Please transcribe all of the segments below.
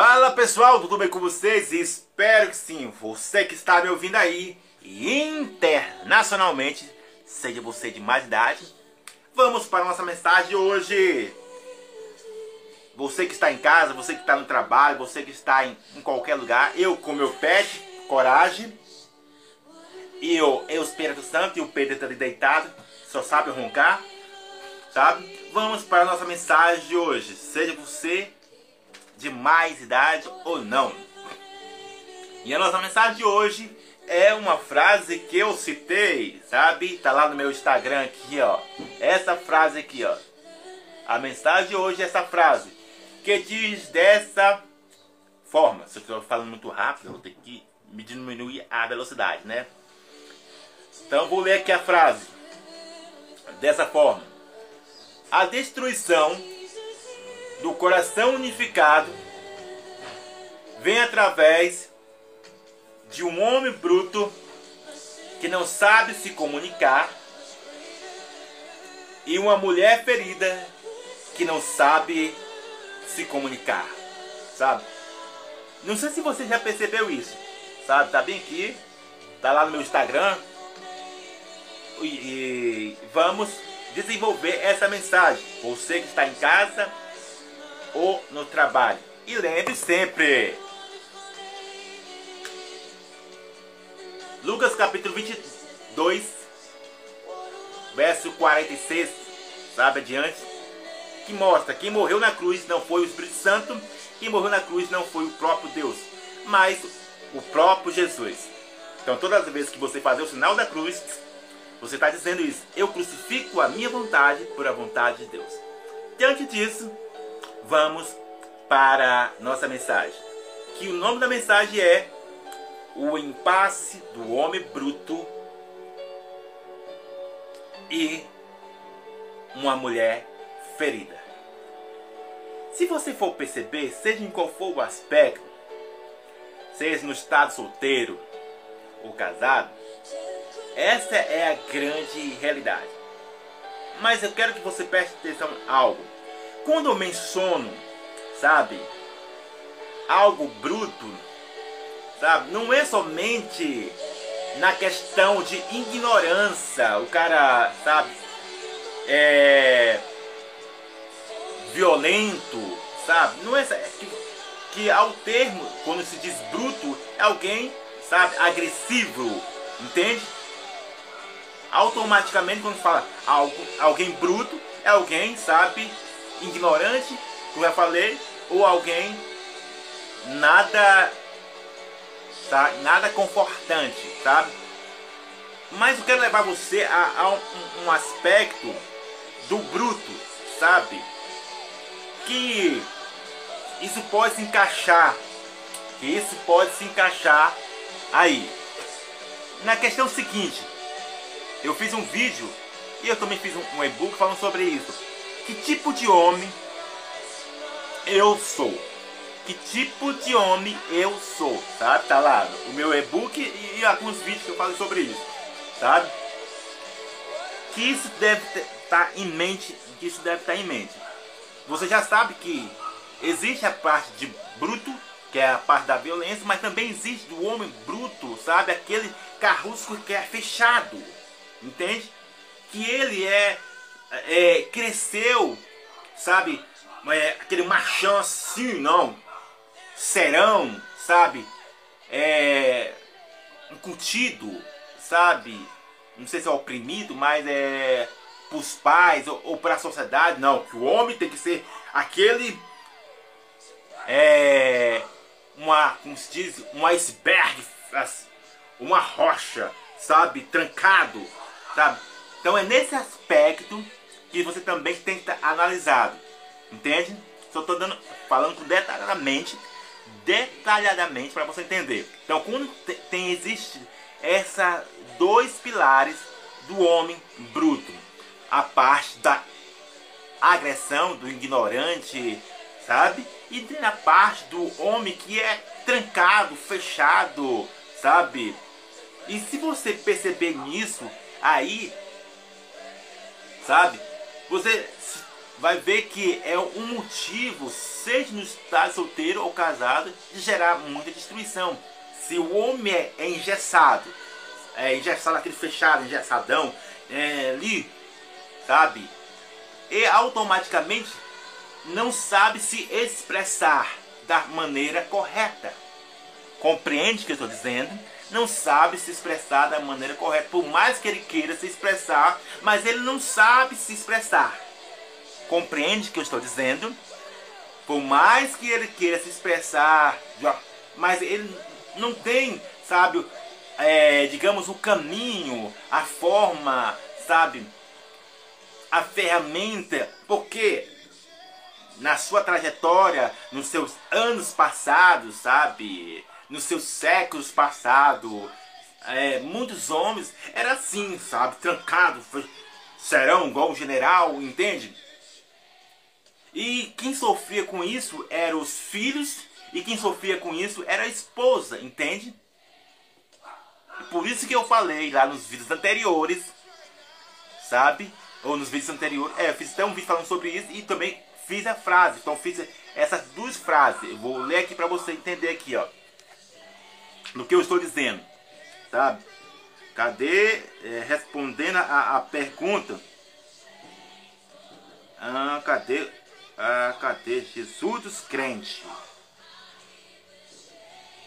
Fala pessoal, tudo bem com vocês? Espero que sim. Você que está me ouvindo aí internacionalmente, seja você de mais idade, vamos para a nossa mensagem de hoje. Você que está em casa, você que está no trabalho, você que está em, em qualquer lugar, eu com meu pet, coragem, e eu, eu Espírito Santo e o Pedro está ali deitado, só sabe roncar, sabe? Vamos para a nossa mensagem de hoje. Seja você de mais idade ou não. E a nossa mensagem de hoje é uma frase que eu citei, sabe? Tá lá no meu Instagram aqui, ó. Essa frase aqui, ó. A mensagem de hoje é essa frase que diz dessa forma. Se eu estou falando muito rápido, eu vou ter que me diminuir a velocidade, né? Então vou ler aqui a frase dessa forma. A destruição do coração unificado vem através de um homem bruto que não sabe se comunicar e uma mulher ferida que não sabe se comunicar, sabe? Não sei se você já percebeu isso, sabe? Tá bem aqui, tá lá no meu Instagram e, e vamos desenvolver essa mensagem. Você que está em casa ou no trabalho. E lembre sempre, Lucas capítulo 22, verso 46, sabe adiante, que mostra que quem morreu na cruz não foi o Espírito Santo, quem morreu na cruz não foi o próprio Deus, mas o próprio Jesus. Então todas as vezes que você fazer o sinal da cruz, você está dizendo isso, eu crucifico a minha vontade por a vontade de Deus. Diante disso, vamos para nossa mensagem. Que o nome da mensagem é o impasse do homem bruto e uma mulher ferida. Se você for perceber, seja em qual for o aspecto, seja no estado solteiro ou casado, essa é a grande realidade. Mas eu quero que você preste atenção em algo. Quando eu menciono, sabe, algo bruto, sabe? Não é somente na questão de ignorância, o cara, sabe, é violento, sabe? Não é que, que ao termo, quando se diz bruto, é alguém, sabe, agressivo, entende? Automaticamente quando fala algo, alguém bruto, é alguém, sabe, ignorante, como eu falei, ou alguém nada tá? Nada confortante, sabe? Mas eu quero levar você a, a um, um aspecto do bruto, sabe? Que isso pode se encaixar, que isso pode se encaixar aí. Na questão seguinte, eu fiz um vídeo e eu também fiz um, um e-book falando sobre isso. Que tipo de homem eu sou? que tipo de homem eu sou, sabe? Tá lá o meu e-book e, alguns vídeos que eu falo sobre isso, sabe? Que isso deve estar tá em mente, que isso deve estar tá em mente. Você já sabe que existe a parte de bruto, que é a parte da violência, mas também existe o homem bruto, sabe? Aquele carrusco que é fechado, entende? Que ele é, é cresceu, sabe? É, aquele machão assim, não serão, sabe? É, incutido, sabe? Não sei se é oprimido, mas é para os pais ou, ou para a sociedade. Não, que o homem tem que ser aquele. É, uma, como se diz, um iceberg, uma rocha, sabe? Trancado, sabe? Então é nesse aspecto que você também tem que estar analisado, entende? Só estou dando, falando detalhadamente detalhadamente para você entender. Então, quando tem existe essa dois pilares do homem bruto, a parte da agressão do ignorante, sabe? E tem a parte do homem que é trancado, fechado, sabe? E se você perceber nisso, aí, sabe? Você vai ver que é um motivo, seja no estado solteiro ou casado, de gerar muita destruição. Se o homem é engessado, é engessado aquele fechado, engessadão, é, ali, sabe? E automaticamente não sabe se expressar da maneira correta. Compreende o que eu estou dizendo? Não sabe se expressar da maneira correta. Por mais que ele queira se expressar, mas ele não sabe se expressar. Compreende o que eu estou dizendo? Por mais que ele queira se expressar, mas ele não tem, sabe, é, digamos, o caminho, a forma, sabe, a ferramenta, porque na sua trajetória, nos seus anos passados, sabe? Nos seus séculos passados, é, muitos homens era assim, sabe? Trancado, serão igual um general, entende? E quem sofria com isso eram os filhos e quem sofria com isso era a esposa, entende? Por isso que eu falei lá nos vídeos anteriores, sabe? Ou nos vídeos anteriores, é, eu fiz até um vídeo falando sobre isso e também fiz a frase. Então fiz essas duas frases. Eu vou ler aqui para você entender aqui, ó. No que eu estou dizendo, sabe? Cadê? É, respondendo a, a pergunta. Ah, cadê? Ah, cadê Jesus dos crentes?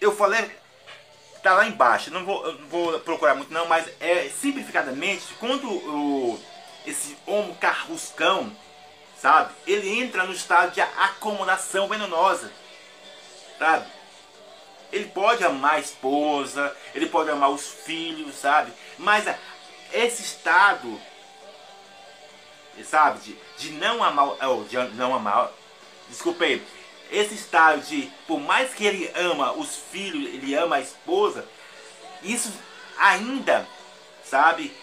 Eu falei, tá lá embaixo. Não vou, não vou procurar muito não, mas é simplificadamente quando o, esse homem carruscão sabe? Ele entra no estado de acomodação venenosa, sabe? Ele pode amar a esposa, ele pode amar os filhos, sabe? Mas esse estado, sabe, de, de não amar, oh, de não amar, desculpei, esse estado de, por mais que ele ama os filhos, ele ama a esposa, isso ainda, sabe,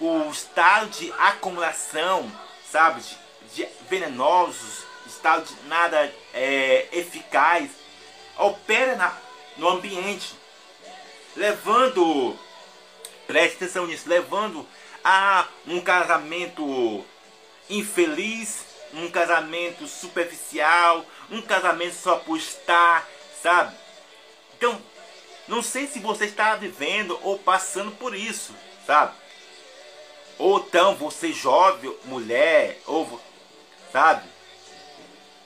o estado de acumulação, sabe, de, de venenosos, estado de nada é, eficaz, opera na, no ambiente, levando, preste atenção nisso, levando a um casamento infeliz, um casamento superficial, um casamento só por estar, sabe? Então, não sei se você está vivendo ou passando por isso, sabe? Ou então você jovem, mulher, ou sabe?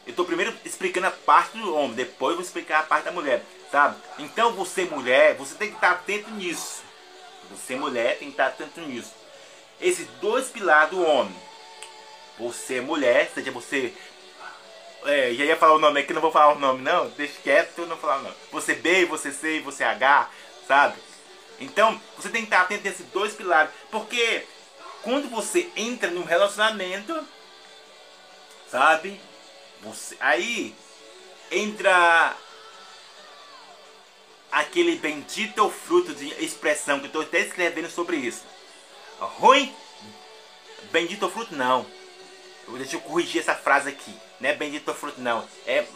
Eu estou primeiro explicando a parte do homem, depois vou explicar a parte da mulher, Então você mulher, você tem que estar atento nisso. Você mulher tem que estar atento nisso. Esses dois pilares do homem. Você mulher, seja você... É, já ia falar o nome aqui, não vou falar o nome não, deixa quieto, não falar o nome. Você B, você C, você H, sabe? Então, você tem que estar atento nesses dois pilares. Porque quando você entra num relacionamento sabe? Você, aí entra aquele bendito fruto de expressão que estou até escrevendo sobre isso. Ruim? Bendito fruto não. Deixa eu corrigir essa frase aqui. Não é bendito fruto não. É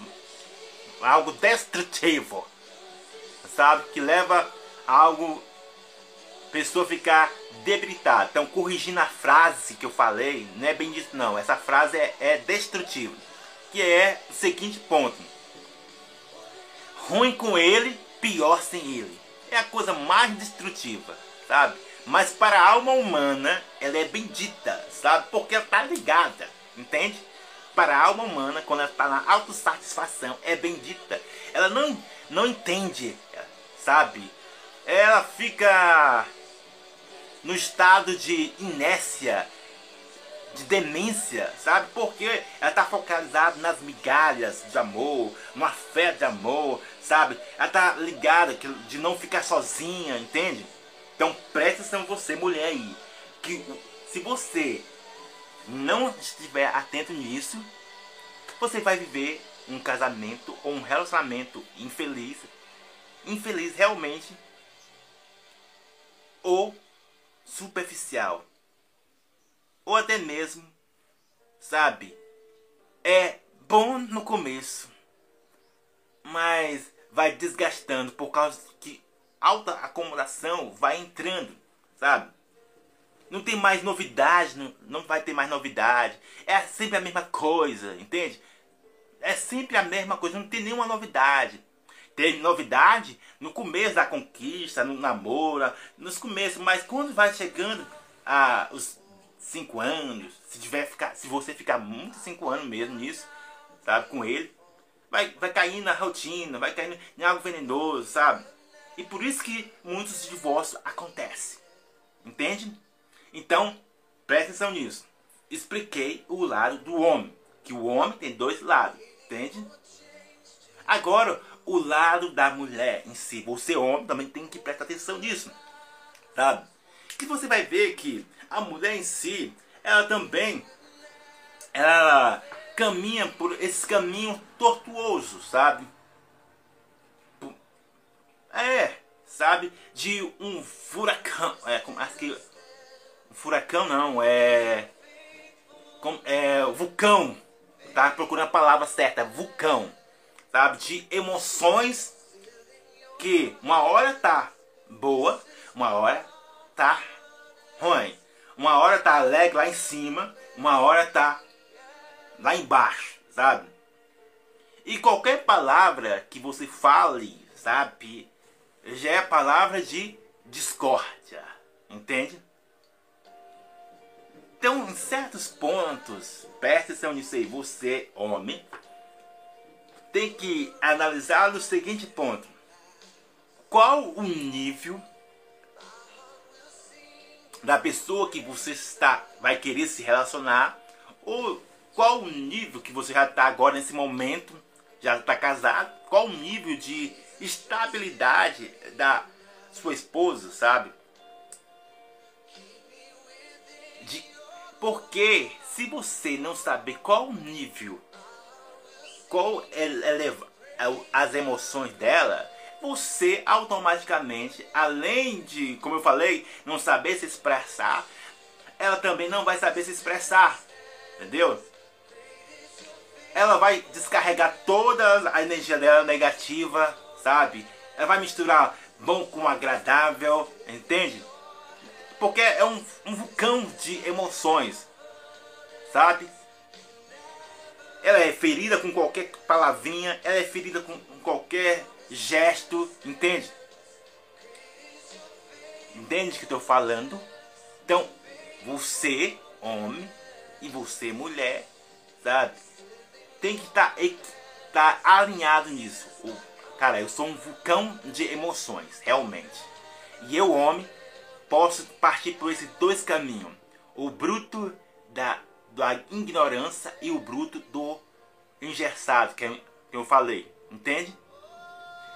algo destrutivo. Sabe? Que leva a algo pessoa ficar debilitada. Então, corrigindo a frase que eu falei, não é bem disso não. Essa frase é, é destrutiva. Que é o seguinte ponto. Ruim com ele, pior sem ele. É a coisa mais destrutiva, sabe? Mas para a alma humana, ela é bendita, sabe? Porque ela está ligada, entende? Para a alma humana, quando ela está na autossatisfação, é bendita. Ela não, não entende, sabe? Ela fica no estado de inércia, de demência, sabe? Porque ela está focalizada nas migalhas de amor, numa fé de amor, sabe? Ela está ligada de não ficar sozinha, entende? Então preste atenção você, mulher aí, que se você não estiver atento nisso, você vai viver um casamento ou um relacionamento infeliz, infeliz realmente, ou superficial. Ou até mesmo, sabe, é bom no começo, mas vai desgastando por causa que alta acomodação vai entrando, sabe? Não tem mais novidade, não, não vai ter mais novidade. É sempre a mesma coisa, entende? É sempre a mesma coisa, não tem nenhuma novidade. Tem novidade no começo da conquista, no namoro, nos começos, mas quando vai chegando a os cinco anos, se tiver ficar, se você ficar muito cinco anos mesmo nisso, sabe, com ele, vai, vai cair na rotina, vai cair em algo venenoso, sabe? E por isso que muitos divórcios acontecem. Entende? Então, preste atenção nisso. Expliquei o lado do homem. Que o homem tem dois lados. Entende? Agora, o lado da mulher em si. Você, homem, também tem que prestar atenção nisso. Sabe? Que você vai ver que a mulher em si, ela também ela caminha por esse caminho tortuoso, sabe? É, sabe? De um furacão. É, como, acho que. Furacão não, é. Como, é. Vulcão. Tá procurando a palavra certa, vulcão. Sabe? De emoções que uma hora tá boa, uma hora tá ruim. Uma hora tá alegre lá em cima, uma hora tá lá embaixo, sabe? E qualquer palavra que você fale, sabe, já é palavra de discórdia, entende? Então, em certos pontos, preste atenção você, homem, tem que analisar no seguinte ponto: qual o nível da pessoa que você está vai querer se relacionar ou qual o nível que você já está agora nesse momento, já está casado, qual o nível de estabilidade da sua esposa, sabe? De, porque se você não saber qual o nível, qual é, é, é as emoções dela, você automaticamente, além de, como eu falei, não saber se expressar, ela também não vai saber se expressar, entendeu? Ela vai descarregar toda a energia dela negativa, sabe? Ela vai misturar bom com agradável, entende? Porque é um, um vulcão de emoções, sabe? Ela é ferida com qualquer palavrinha, ela é ferida com qualquer gesto, entende? Entende o que eu estou falando? Então, você, homem, e você, mulher, sabe? Tem que estar tá, tá alinhado nisso. O, cara, eu sou um vulcão de emoções, realmente. E eu, homem, posso partir por esses dois caminhos. O bruto da, da ignorância e o bruto do engessado, que, que eu falei. Entende?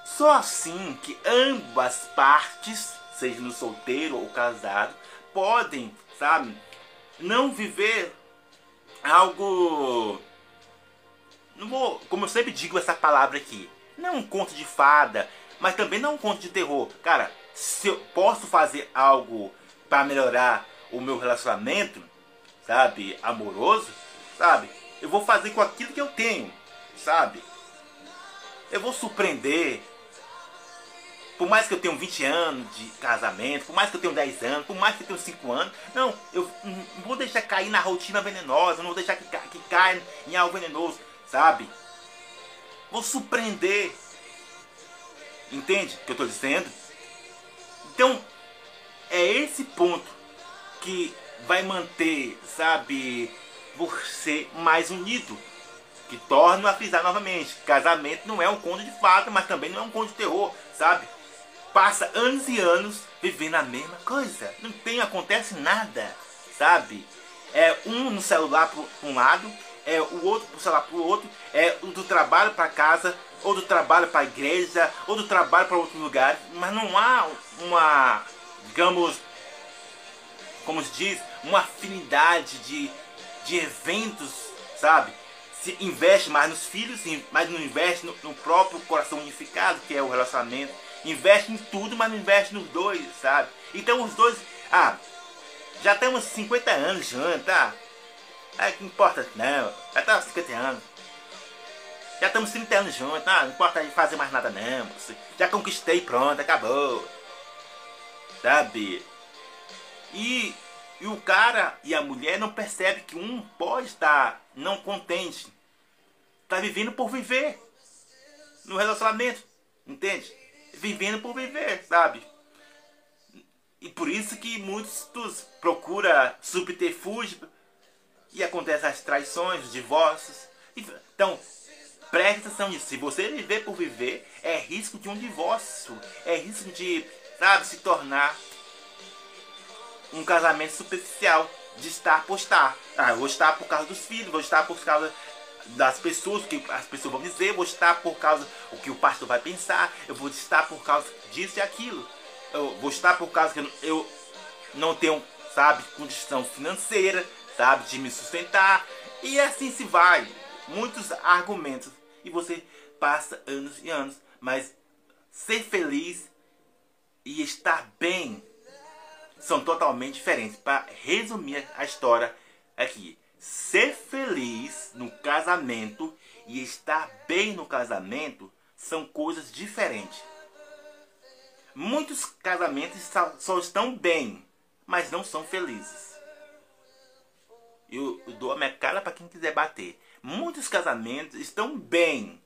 Só assim que ambas partes, seja no solteiro ou casado, podem, sabe, não viver algo não vou, como eu sempre digo essa palavra aqui, não é um conto de fada, mas também não é um conto de terror. Cara, se eu posso fazer algo para melhorar o meu relacionamento, sabe, amoroso, sabe, eu vou fazer com aquilo que eu tenho, sabe? Eu vou surpreender. Por mais que eu tenha 20 anos de casamento, por mais que eu tenha 10 anos, por mais que eu tenha 5 anos, não, eu não vou deixar cair na rotina venenosa, não vou deixar que, que caia em algo venenoso sabe? Vou surpreender. Entende o que eu estou dizendo? Então, é esse ponto que vai manter, sabe, você mais unido. Que torna a frisar novamente. Casamento não é um conto de fato, mas também não é um conto de terror, sabe? Passa anos e anos vivendo a mesma coisa. Não tem, acontece nada, sabe? É um no celular por um lado, é o outro, sei lá, pro outro, é o do trabalho para casa, ou do trabalho para igreja, ou do trabalho para outro lugar, mas não há uma, digamos, como se diz, uma afinidade de, de eventos, sabe? Se investe mais nos filhos, mas não investe no, no próprio coração unificado, que é o relacionamento. Investe em tudo, mas não investe nos dois, sabe? Então os dois, ah, já temos 50 anos juntos, tá? É, que importa não. Já tá 50 anos. Já estamos 30 anos juntos. Não, não importa fazer mais nada não. Já conquistei pronto, acabou. Sabe? E E o cara e a mulher não percebem que um pode estar não contente. Está vivendo por viver. No relacionamento. Entende? Vivendo por viver, sabe? E por isso que muitos procuram subterfúgio e acontecem as traições, os divórcios. Então, preste atenção nisso. Se você viver por viver, é risco de um divórcio. É risco de, sabe, se tornar um casamento superficial. De estar por estar. Ah, vou estar por causa dos filhos, vou estar por causa das pessoas, o que as pessoas vão dizer, vou estar por causa o que o pastor vai pensar, eu vou estar por causa disso e aquilo. Eu vou estar por causa que eu não tenho, sabe, condição financeira, sabe, de me sustentar. E assim se vai. Muitos argumentos. E você passa anos e anos. Mas ser feliz e estar bem são totalmente diferentes. Para resumir a história aqui. Ser feliz no casamento e estar bem no casamento são coisas diferentes. Muitos casamentos só estão bem, mas não são felizes. Eu, dou a minha cara para quem quiser bater. Muitos casamentos estão bem,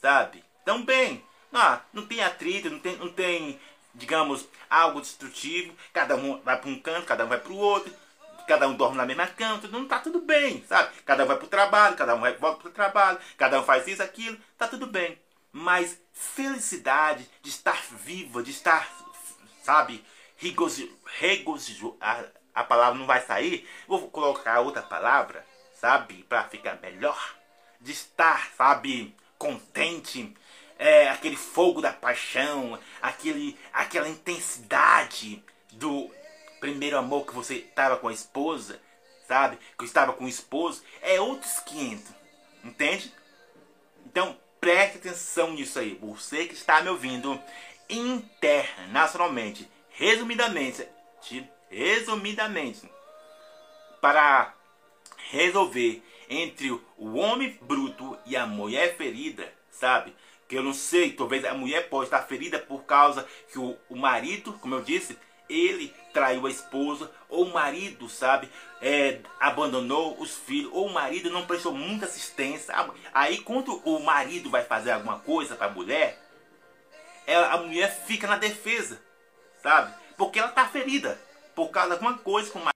sabe? Estão bem. Ah, não tem atrito, não tem, não tem, digamos, algo destrutivo. Cada um vai para um canto, cada um vai para o outro cada um dorme na mesma cama, tudo, não tá tudo bem, sabe? Cada um vai pro trabalho, cada um volta pro trabalho, cada um faz isso, aquilo, tá tudo bem. Mas felicidade de estar viva, de estar, sabe, regozijo, regozijo a, palavra não vai sair, vou colocar outra palavra, sabe, para ficar melhor. De estar, sabe, contente, é, aquele fogo da paixão, aquele, aquela intensidade do, primeiro amor que você estava com a esposa, sabe? Que estava com o esposo, é outros 500. Entende? Então, preste atenção nisso aí. Você que está me ouvindo internacionalmente, resumidamente, resumidamente, para resolver entre o homem bruto e a mulher ferida, sabe? Que eu não sei, talvez a mulher pode estar ferida por causa que o, o marido, como eu disse, ele traiu a esposa, ou o marido, sabe, é, abandonou os filhos, ou o marido não prestou muita assistência. Aí, quando o marido vai fazer alguma coisa para a mulher, ela, a mulher fica na defesa, sabe? Porque ela está ferida por causa de alguma coisa com marido.